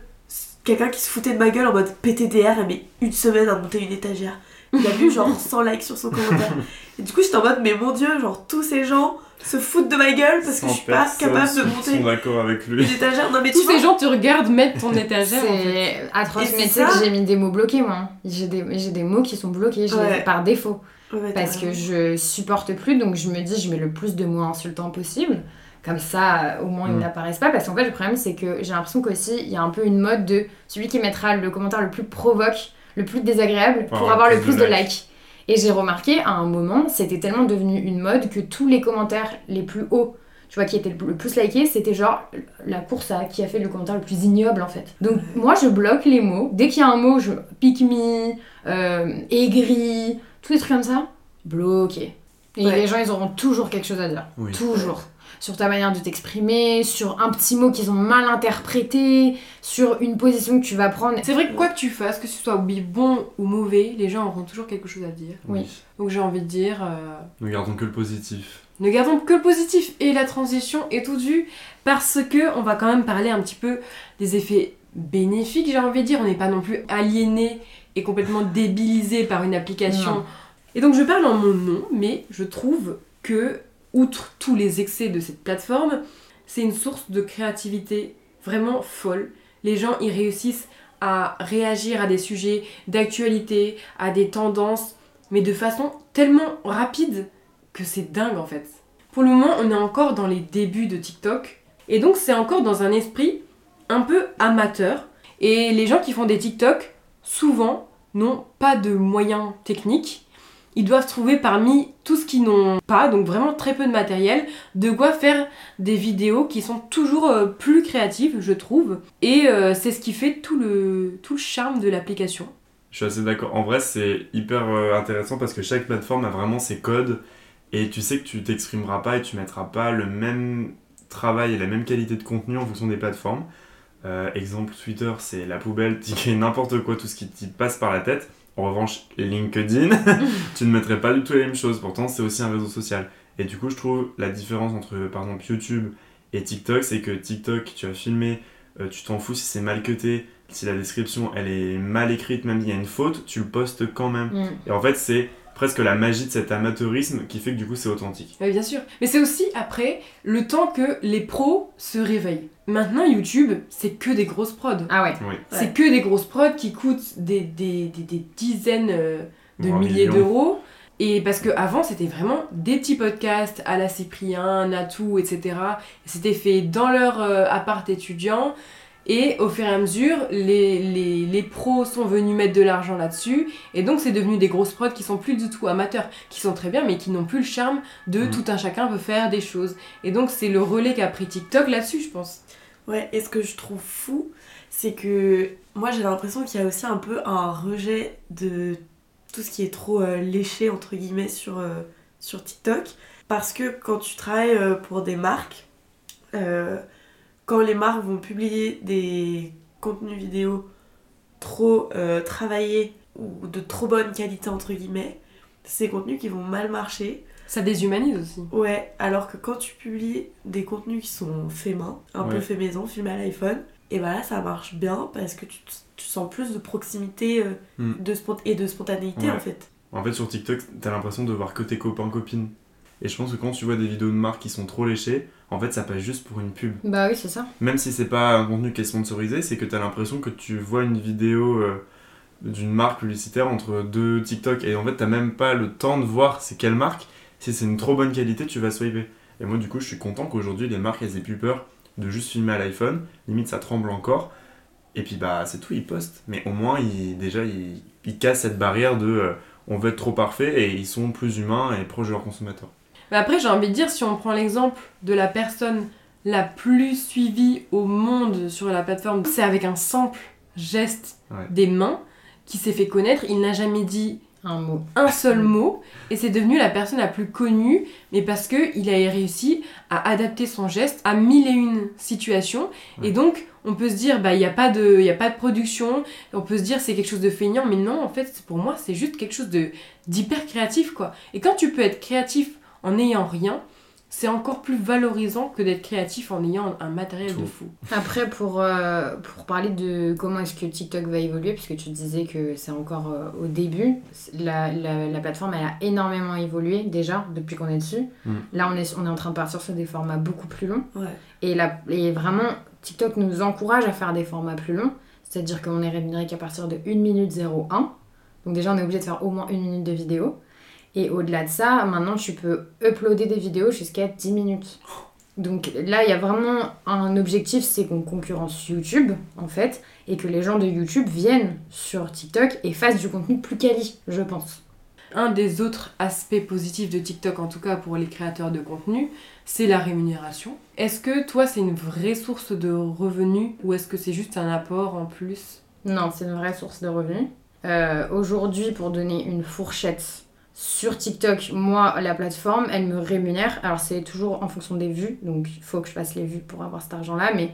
quelqu'un qui se foutait de ma gueule en mode PTDR, elle met une semaine à monter une étagère. Il a vu genre 100 likes sur son commentaire. Et du coup, j'étais en mode, mais mon dieu, genre tous ces gens se foutent de ma gueule parce que je suis pas capable de monter sont d'accord avec lui. une étagère. Non, mais tu Tous vois, ces gens te regardent mettre ton étagère. en fait. C'est atroce, Et c'est mais tu sais que ça. j'ai mis des mots bloqués, moi. J'ai des, j'ai des mots qui sont bloqués, Ouais. par défaut. Ouais, Parce que je supporte plus, donc je me dis, je mets le plus de mots insultants possible. Comme ça, euh, au moins, ils Mm. n'apparaissent pas. Parce qu'en fait, le problème, c'est que j'ai l'impression qu'aussi, il y a un peu une mode de celui qui mettra le commentaire le plus provoque, le plus désagréable, pour avoir avoir le plus de de likes. Et j'ai remarqué, à un moment, c'était tellement devenu une mode que tous les commentaires les plus hauts, tu vois, qui étaient le plus likés, c'était genre la course à qui a fait le commentaire le plus ignoble, en fait. Donc, moi, je bloque les mots. Dès qu'il y a un mot, je pick me, euh, aigri, tous les trucs comme ça, bloqué. Et Ouais. les gens, ils auront toujours quelque chose à dire. Oui. Toujours. Sur ta manière de t'exprimer, sur un petit mot qu'ils ont mal interprété, sur une position que tu vas prendre. C'est vrai que quoi que tu fasses, que ce soit bon ou mauvais, les gens auront toujours quelque chose à dire. Oui. Donc j'ai envie de dire, euh, Ne gardons que le positif. ne gardons que le positif. Et la transition est tout due parce que on va quand même parler un petit peu des effets bénéfiques, j'ai envie de dire. On n'est pas non plus aliéné et complètement débilisé par une application. Non. Et donc je parle en mon nom, mais je trouve que, outre tous les excès de cette plateforme, c'est une source de créativité vraiment folle. Les gens y réussissent à réagir à des sujets d'actualité, à des tendances, mais de façon tellement rapide que c'est dingue en fait. Pour le moment, on est encore dans les débuts de TikTok, et donc c'est encore dans un esprit un peu amateur. Et les gens qui font des TikTok, souvent, n'ont pas de moyens techniques. Ils doivent trouver parmi tout ce qu'ils n'ont pas, donc vraiment très peu de matériel, de quoi faire des vidéos qui sont toujours euh, plus créatives, je trouve. Et euh, c'est ce qui fait tout le, tout charme de l'application. Je suis assez d'accord. En vrai, c'est hyper euh, intéressant parce que chaque plateforme a vraiment ses codes et tu sais que tu t'exprimeras pas et tu mettras pas le même travail et la même qualité de contenu en fonction des plateformes. Exemple, Twitter, c'est la poubelle, tu n'importe quoi, tout ce qui t'y passe par la tête. En revanche, LinkedIn, tu ne mettrais pas du tout les mêmes choses. Pourtant, c'est aussi un réseau social. Et du coup, je trouve la différence entre, par exemple, YouTube et TikTok, c'est que TikTok, tu as filmé, euh, tu t'en fous si c'est mal cuté, si la description elle est mal écrite, même s'il y a une faute, tu le postes quand même. Mm. Et en fait, c'est presque la magie de cet amateurisme qui fait que du coup c'est authentique. Oui, bien sûr. Mais c'est aussi après le temps que les pros se réveillent. Maintenant, YouTube, c'est que des grosses prods. Ah ouais. Oui. C'est que des grosses prods qui coûtent des, des, des, des dizaines euh, de milliers d'euros. Et parce qu'avant, c'était vraiment des petits podcasts à la Cyprien, Natou, etc. C'était fait dans leur euh, appart étudiant. Et au fur et à mesure, les, les, les pros sont venus mettre de l'argent là-dessus. Et donc, c'est devenu des grosses prods qui sont plus du tout amateurs, qui sont très bien, mais qui n'ont plus le charme de Mm. tout un chacun peut faire des choses. Et donc, c'est le relais qu'a pris TikTok là-dessus, je pense. Ouais, et ce que je trouve fou, c'est que moi j'ai l'impression qu'il y a aussi un peu un rejet de tout ce qui est trop euh, léché, entre guillemets, sur, euh, sur TikTok. Parce que quand tu travailles euh, pour des marques, euh, quand les marques vont publier des contenus vidéo trop euh, travaillés ou de trop bonne qualité, entre guillemets, c'est des contenus qui vont mal marcher. Ça déshumanise aussi. Ouais, alors que quand tu publies des contenus qui sont faits main, un peu fait maison, filmés à l'iPhone, et bah là ça marche bien parce que tu, tu sens plus de proximité euh, Mm. de spont- et de spontanéité Ouais. en fait. En fait, sur TikTok, t'as l'impression de voir que tes copains copines. Et je pense que quand tu vois des vidéos de marques qui sont trop léchées, en fait, ça passe juste pour une pub. Bah oui, c'est ça. Même si c'est pas un contenu qui est sponsorisé, c'est que t'as l'impression que tu vois une vidéo euh, d'une marque publicitaire entre deux TikTok et en fait, t'as même pas le temps de voir c'est quelle marque. Si c'est une trop bonne qualité, tu vas swiper. Et moi, du coup, je suis content qu'aujourd'hui, les marques, elles aient plus peur de juste filmer à l'iPhone. Limite, ça tremble encore. Et puis, bah, c'est tout, ils postent. Mais au moins, ils, déjà, ils, ils cassent cette barrière de euh, on veut être trop parfait et ils sont plus humains et proches de leurs consommateurs. Mais après, j'ai envie de dire, si on prend l'exemple de la personne la plus suivie au monde sur la plateforme, c'est avec un simple geste Ouais. des mains qui s'est fait connaître. Il n'a jamais dit Un mot. un seul mot et c'est devenu la personne la plus connue, mais parce que il a réussi à adapter son geste à mille et une situations. Ouais. Et donc, on peut se dire, bah, il n'y a, pas de- il y a pas de production, on peut se dire c'est quelque chose de feignant, mais non, en fait, pour moi, c'est juste quelque chose de d'hyper créatif, quoi. Et quand tu peux être créatif en n'ayant rien, c'est encore plus valorisant que d'être créatif en ayant un matériel de fou. Après, pour, euh, pour parler de comment est-ce que TikTok va évoluer, puisque tu disais que c'est encore euh, au début, la, la, la plateforme elle a énormément évolué déjà depuis qu'on est dessus. Mm. Là, on est, on est en train de partir sur des formats beaucoup plus longs. Ouais. Et, la, et vraiment, TikTok nous encourage à faire des formats plus longs. C'est-à-dire qu'on est rémunéré qu'à partir de 1 minute 01. Donc déjà, on est obligé de faire au moins une minute de vidéo. Et au-delà de ça, maintenant, tu peux uploader des vidéos jusqu'à 10 minutes. Donc là, il y a vraiment un objectif, c'est qu'on concurrence YouTube, en fait, et que les gens de YouTube viennent sur TikTok et fassent du contenu plus quali, je pense. Un des autres aspects positifs de TikTok, en tout cas pour les créateurs de contenu, c'est la rémunération. Est-ce que toi, c'est une vraie source de revenus ou est-ce que c'est juste un apport en plus? Non, c'est une vraie source de revenus. Euh, Aujourd'hui, pour donner une fourchette sur TikTok, moi, la plateforme, elle me rémunère. Alors, c'est toujours en fonction des vues, donc il faut que je fasse les vues pour avoir cet argent-là, mais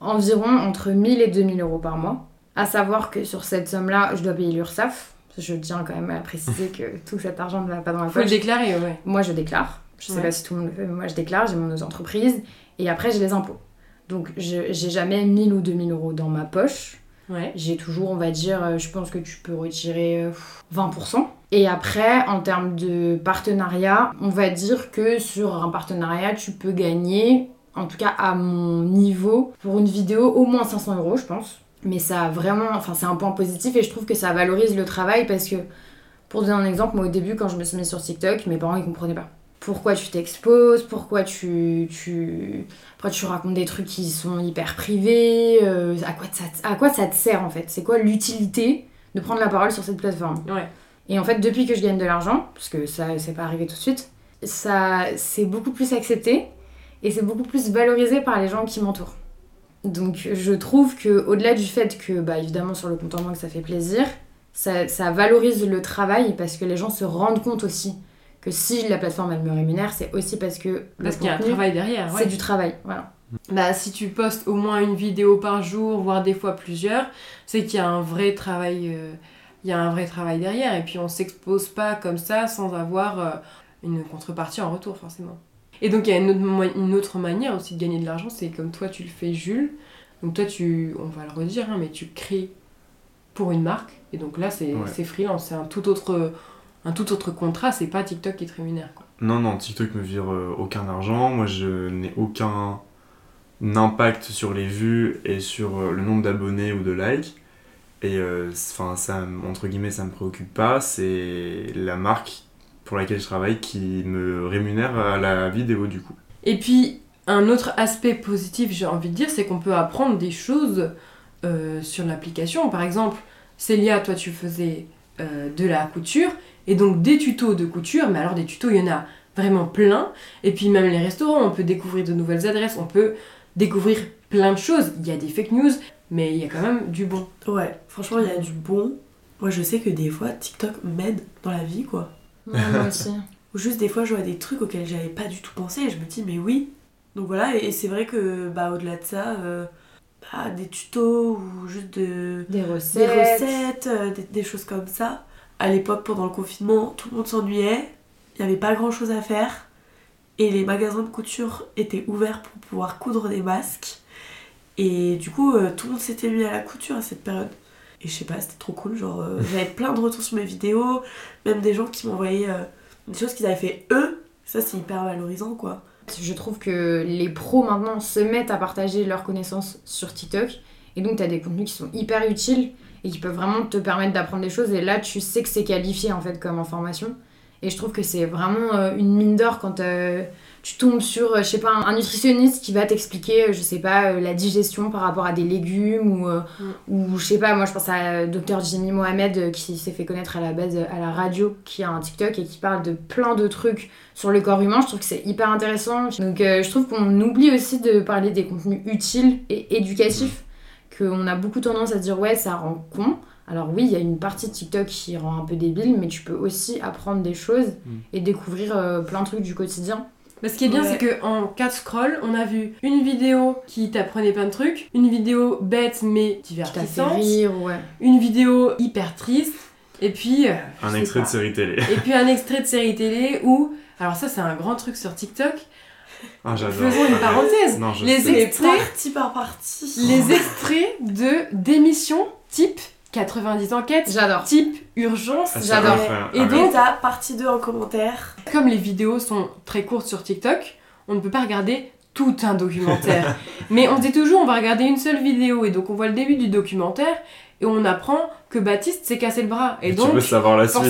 environ entre 1000 et 2000 euros par mois. À savoir que sur cette somme-là, je dois payer l'URSSAF. Je tiens quand même à préciser que tout cet argent ne va pas dans ma Faut le poche. déclarer, ouais. Moi, je déclare. Je sais Ouais. pas si tout le monde le fait, mais moi, je déclare. J'ai mon entreprise. Et après, j'ai les impôts. Donc, je- j'ai jamais 1000 ou 2000 euros dans ma poche. Ouais. J'ai toujours, on va dire, euh, je pense que tu peux retirer euh, 20%. Et après, en termes de partenariat, on va dire que sur un partenariat, tu peux gagner, en tout cas à mon niveau, pour une vidéo, au moins 500 euros, je pense. Mais ça vraiment, enfin, c'est un point positif et je trouve que ça valorise le travail parce que, pour donner un exemple, moi au début, quand je me suis mise sur TikTok, mes parents ils comprenaient pas. Pourquoi tu t'exposes? Pourquoi tu, tu, tu racontes des trucs qui sont hyper privés? euh, à, quoi ça, à quoi ça te sert en fait? C'est quoi l'utilité de prendre la parole sur cette plateforme? Et en fait, depuis que je gagne de l'argent, parce que ça, c'est pas arrivé tout de suite, ça, c'est beaucoup plus accepté et c'est beaucoup plus valorisé par les gens qui m'entourent. Donc, je trouve que au-delà du fait que, bah, évidemment, sur le compte en banque, ça fait plaisir, ça, ça valorise le travail parce que les gens se rendent compte aussi que si la plateforme elle me rémunère, c'est aussi parce que Parce qu'il y a un travail derrière, ouais. c'est du travail. Voilà. Bah, si tu postes au moins une vidéo par jour, voire des fois plusieurs, c'est qu'il y a un vrai travail, euh, il y a un vrai travail derrière. Et puis on s'expose pas comme ça sans avoir euh, une contrepartie en retour, forcément. Et donc il y a une autre, mo- une autre manière aussi de gagner de l'argent, c'est comme toi tu le fais, Jules. Donc toi, tu, on va le redire, hein, mais tu crées pour une marque. Et donc là, c'est Ouais. c'est freelance. C'est un tout autre, un tout autre contrat. C'est pas TikTok qui te rémunère. Quoi. Non, non, TikTok me vire euh, aucun argent. Moi, je n'ai aucun impact sur les vues et sur euh, le nombre d'abonnés ou de likes. Et euh, enfin, ça, entre guillemets, ça me préoccupe pas. C'est la marque pour laquelle je travaille qui me rémunère à la vidéo du coup. Et puis, un autre aspect positif, j'ai envie de dire, c'est qu'on peut apprendre des choses euh, sur l'application. Par exemple, Célia, toi, tu faisais euh, de la couture, et donc des tutos de couture, mais alors des tutos, il y en a vraiment plein. Et puis, même les restaurants, on peut découvrir de nouvelles adresses, on peut découvrir plein de choses. Il y a des fake news, mais il y a quand même du bon. Ouais, franchement, il y a du bon. Moi, je sais que des fois, TikTok m'aide dans la vie, quoi. Ouais, moi aussi. Ou juste des fois, je vois des trucs auxquels j'avais pas du tout pensé et je me dis, mais oui. Donc voilà, et et c'est vrai que, bah, au-delà de ça, euh, bah, des tutos ou juste de, Des des recettes. recettes, euh, des, des choses comme ça. À l'époque, pendant le confinement, tout le monde s'ennuyait, il n'y avait pas grand chose à faire, et les magasins de couture étaient ouverts pour pouvoir coudre des masques. Et du coup, euh, tout le monde s'était mis à la couture à cette période. Et je sais pas, c'était trop cool. Genre, euh, j'avais plein de retours sur mes vidéos, même des gens qui m'envoyaient euh, des choses qu'ils avaient fait eux. Ça, c'est hyper valorisant, quoi. Je trouve que les pros maintenant se mettent à partager leurs connaissances sur TikTok. Et donc, tu as des contenus qui sont hyper utiles et qui peuvent vraiment te permettre d'apprendre des choses. Et là, tu sais que c'est qualifié en fait comme information. Et je trouve que c'est vraiment euh, une mine d'or quand tu tombes sur, euh, je sais pas, un, nutritionniste qui va t'expliquer, euh, je sais pas, euh, la digestion par rapport à des légumes ou, euh, ou je sais pas, moi je pense à Dr Jimmy Mohamed qui s'est fait connaître à la base à la radio, qui a un TikTok et qui parle de plein de trucs sur le corps humain. Je trouve que c'est hyper intéressant. Donc euh, je trouve qu'on oublie aussi de parler des contenus utiles et éducatifs, qu'on a beaucoup tendance à dire ouais, ça rend con. Alors oui, il y a une partie de TikTok qui rend un peu débile, mais tu peux aussi apprendre des choses Mm. et découvrir euh, plein de trucs du quotidien. Mais ce qui est bien, Ouais. c'est qu'en 4 scrolls, on a vu une vidéo qui t'apprenait plein de trucs, une vidéo bête mais Qui fait divertissante, rire, ouais. une vidéo hyper triste, et puis. euh, Un extrait pas. de série télé. Et puis un extrait de série télé où. Alors, ça, c'est un grand truc sur TikTok. Ah. Faisons une parenthèse. Non, je Les sais. Extraits, partie par partie. les extraits de d'émissions type 90 enquêtes, J'adore. type urgence. Ah, j'adore. Et ah, donc- t'as partie 2 en commentaire. Comme les vidéos sont très courtes sur TikTok, on ne peut pas regarder tout un documentaire. Mais on dit toujours on va regarder une seule vidéo et donc on voit le début du documentaire et on apprend que Baptiste s'est cassé le bras. Et Et tu donc veux savoir la suite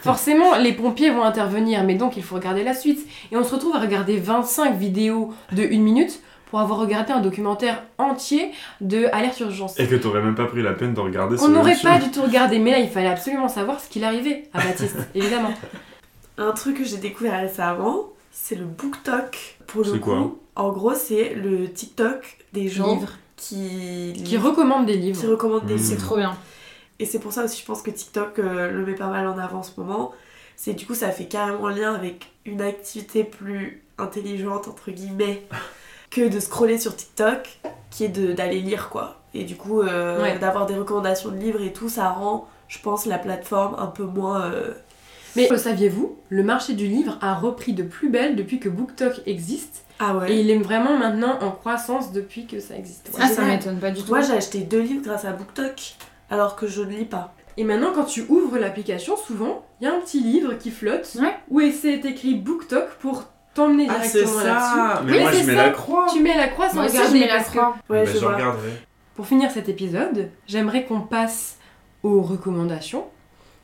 forcément, les pompiers vont intervenir, mais donc il faut regarder la suite. Et on se retrouve à regarder 25 vidéos de 1 minute pour avoir regardé un documentaire entier de Alerte Urgence. Et que t'aurais même pas pris la peine de regarder On n'aurait pas du tout regardé, mais là il fallait absolument savoir ce qu'il arrivait à Baptiste, évidemment. Un truc que j'ai découvert récemment, c'est le BookTok. Pour le C'est coup, quoi en gros, c'est le TikTok des gens qui, Qui recommande des qui livres. recommandent des Mmh. C'est livres. trop bien. Et c'est pour ça aussi, je pense que TikTok euh, le met pas mal en avant en ce moment. C'est du coup, ça fait carrément lien avec une activité plus intelligente, entre guillemets, que de scroller sur TikTok, qui est d'aller lire, quoi. Et du coup, euh, Ouais. d'avoir des recommandations de livres et tout, ça rend, je pense, la plateforme un peu moins. euh, Mais le saviez-vous, le marché du livre a repris de plus belle depuis que BookTok existe. Ah ouais. Et il est vraiment maintenant en croissance depuis que ça existe. C'est Ah, ça m'étonne pas du tout. Moi, j'ai acheté deux livres grâce à BookTok, alors que je ne lis pas. Et maintenant, quand tu ouvres l'application, souvent, il y a un petit livre qui flotte Ouais. où c'est écrit BookTok pour t'emmener Ah, directement là-dessus. Mais Oui, moi, je mets ça. la croix Tu mets la croix sans Moi aussi, je regarder mets la que- croix. Ouais, Bah, je je vois. regarderai. Pour finir cet épisode, j'aimerais qu'on passe aux recommandations.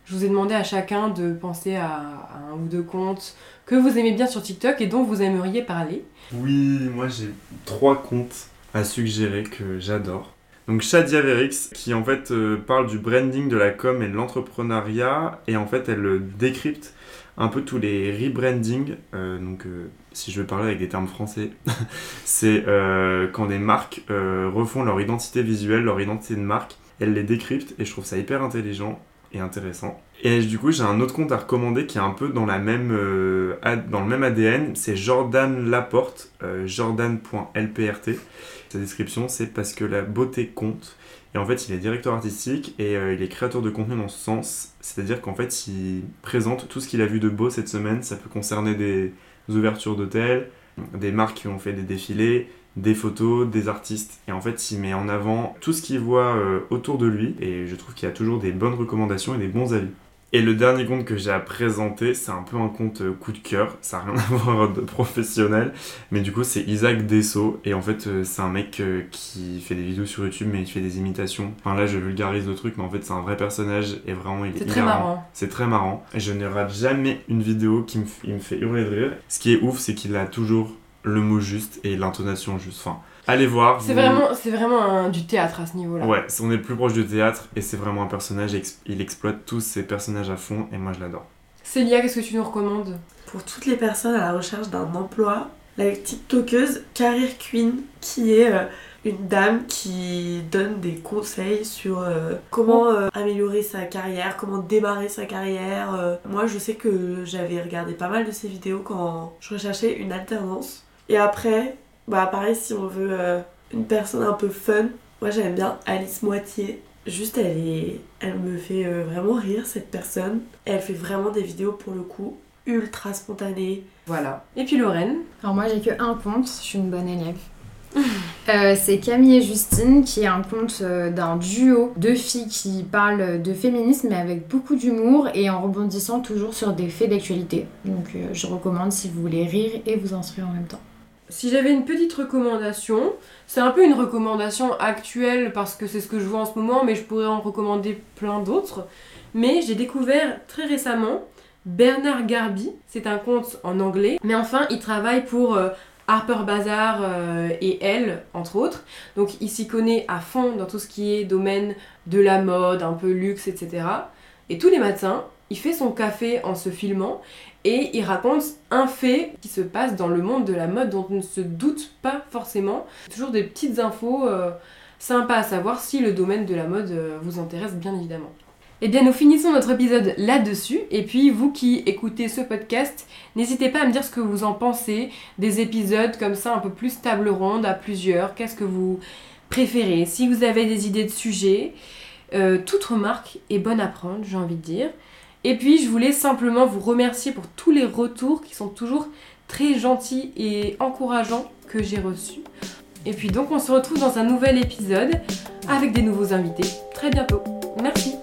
Je vous ai demandé à chacun de penser à, à un ou deux comptes que vous aimez bien sur TikTok et dont vous aimeriez parler. Oui, moi j'ai trois comptes à suggérer que j'adore. Donc Shadia Verix, qui en fait euh, parle du branding, de la com et de l'entrepreneuriat, et en fait elle euh, décrypte un peu tous les rebranding. euh, donc euh, si je veux parler avec des termes français, c'est euh, quand des marques refont leur identité visuelle, leur identité de marque, elle les décrypte, et je trouve ça hyper intelligent et intéressant. Et du coup, j'ai un autre compte à recommander qui est un peu dans, la même, dans le même ADN. C'est Jordan Laporte, jordan.lprt. Sa description, c'est parce que la beauté compte. Et en fait, il est directeur artistique et euh, il est créateur de contenu dans ce sens. C'est-à-dire qu'en fait, il présente tout ce qu'il a vu de beau cette semaine. Ça peut concerner des ouvertures d'hôtels, des marques qui ont fait des défilés, des photos, des artistes. Et en fait, il met en avant tout ce qu'il voit euh, autour de lui. Et je trouve qu'il y a toujours des bonnes recommandations et des bons avis. Et le dernier compte que j'ai à présenter, c'est un peu un compte euh, coup de cœur. Ça n'a rien à voir de professionnel. Mais du coup, c'est Isaac Dessau. Et en fait, euh, c'est un mec euh, qui fait des vidéos sur YouTube, mais il fait des imitations. Enfin, là, je vulgarise le truc, mais en fait, c'est un vrai personnage. Et vraiment, il est C'est très marrant. C'est très marrant. Je ne rate jamais une vidéo qui me, il me fait hurler de rire. Ce qui est ouf, c'est qu'il a toujours le mot juste et l'intonation juste. Enfin, allez voir. C'est vous- vraiment, c'est vraiment un- du théâtre à ce niveau-là. Ouais, on est plus proche du théâtre et c'est vraiment un personnage. Il exploite tous ses personnages à fond et moi je l'adore. Célia, qu'est-ce que tu nous recommandes? Pour toutes les personnes à la recherche d'un emploi, la TikTokeuse Career Queen, qui est euh, une dame qui donne des conseils sur euh, comment euh, améliorer sa carrière, comment démarrer sa carrière. euh. Moi, je sais que j'avais regardé pas mal de ses vidéos quand je recherchais une alternance. Et après, bah pareil, si on veut euh, une personne un peu fun, moi j'aime bien Alice Moitié. Juste, elle est, elle me fait euh, vraiment rire cette personne. Elle fait vraiment des vidéos pour le coup ultra spontanées. Voilà. Et puis Lorraine Alors moi j'ai que un compte, je suis une bonne élève. Euh, c'est Camille et Justine qui est un compte euh, d'un duo de filles qui parlent de féminisme mais avec beaucoup d'humour et en rebondissant toujours sur des faits d'actualité. Donc euh, je recommande si vous voulez rire et vous instruire en même temps. Si j'avais une petite recommandation, c'est un peu une recommandation actuelle parce que c'est ce que je vois en ce moment, mais je pourrais en recommander plein d'autres. Mais j'ai découvert très récemment Bernard Garby, c'est un conte en anglais, mais enfin il travaille pour euh, Harper Bazaar euh, et Elle, entre autres. Donc il s'y connaît à fond dans tout ce qui est domaine de la mode, un peu luxe, etc. Et tous les matins, il fait son café en se filmant et il raconte un fait qui se passe dans le monde de la mode dont on ne se doute pas forcément. Toujours des petites infos euh, sympas à savoir si le domaine de la mode euh, vous intéresse bien évidemment. Eh bien nous finissons notre épisode là-dessus et puis vous qui écoutez ce podcast, n'hésitez pas à me dire ce que vous en pensez des épisodes comme ça un peu plus table ronde à plusieurs, qu'est-ce que vous préférez, si vous avez des idées de sujets, euh, toute remarque est bonne à prendre j'ai envie de dire. Et puis, je voulais simplement vous remercier pour tous les retours qui sont toujours très gentils et encourageants que j'ai reçus. Et puis donc, on se retrouve dans un nouvel épisode avec des nouveaux invités très bientôt. Merci.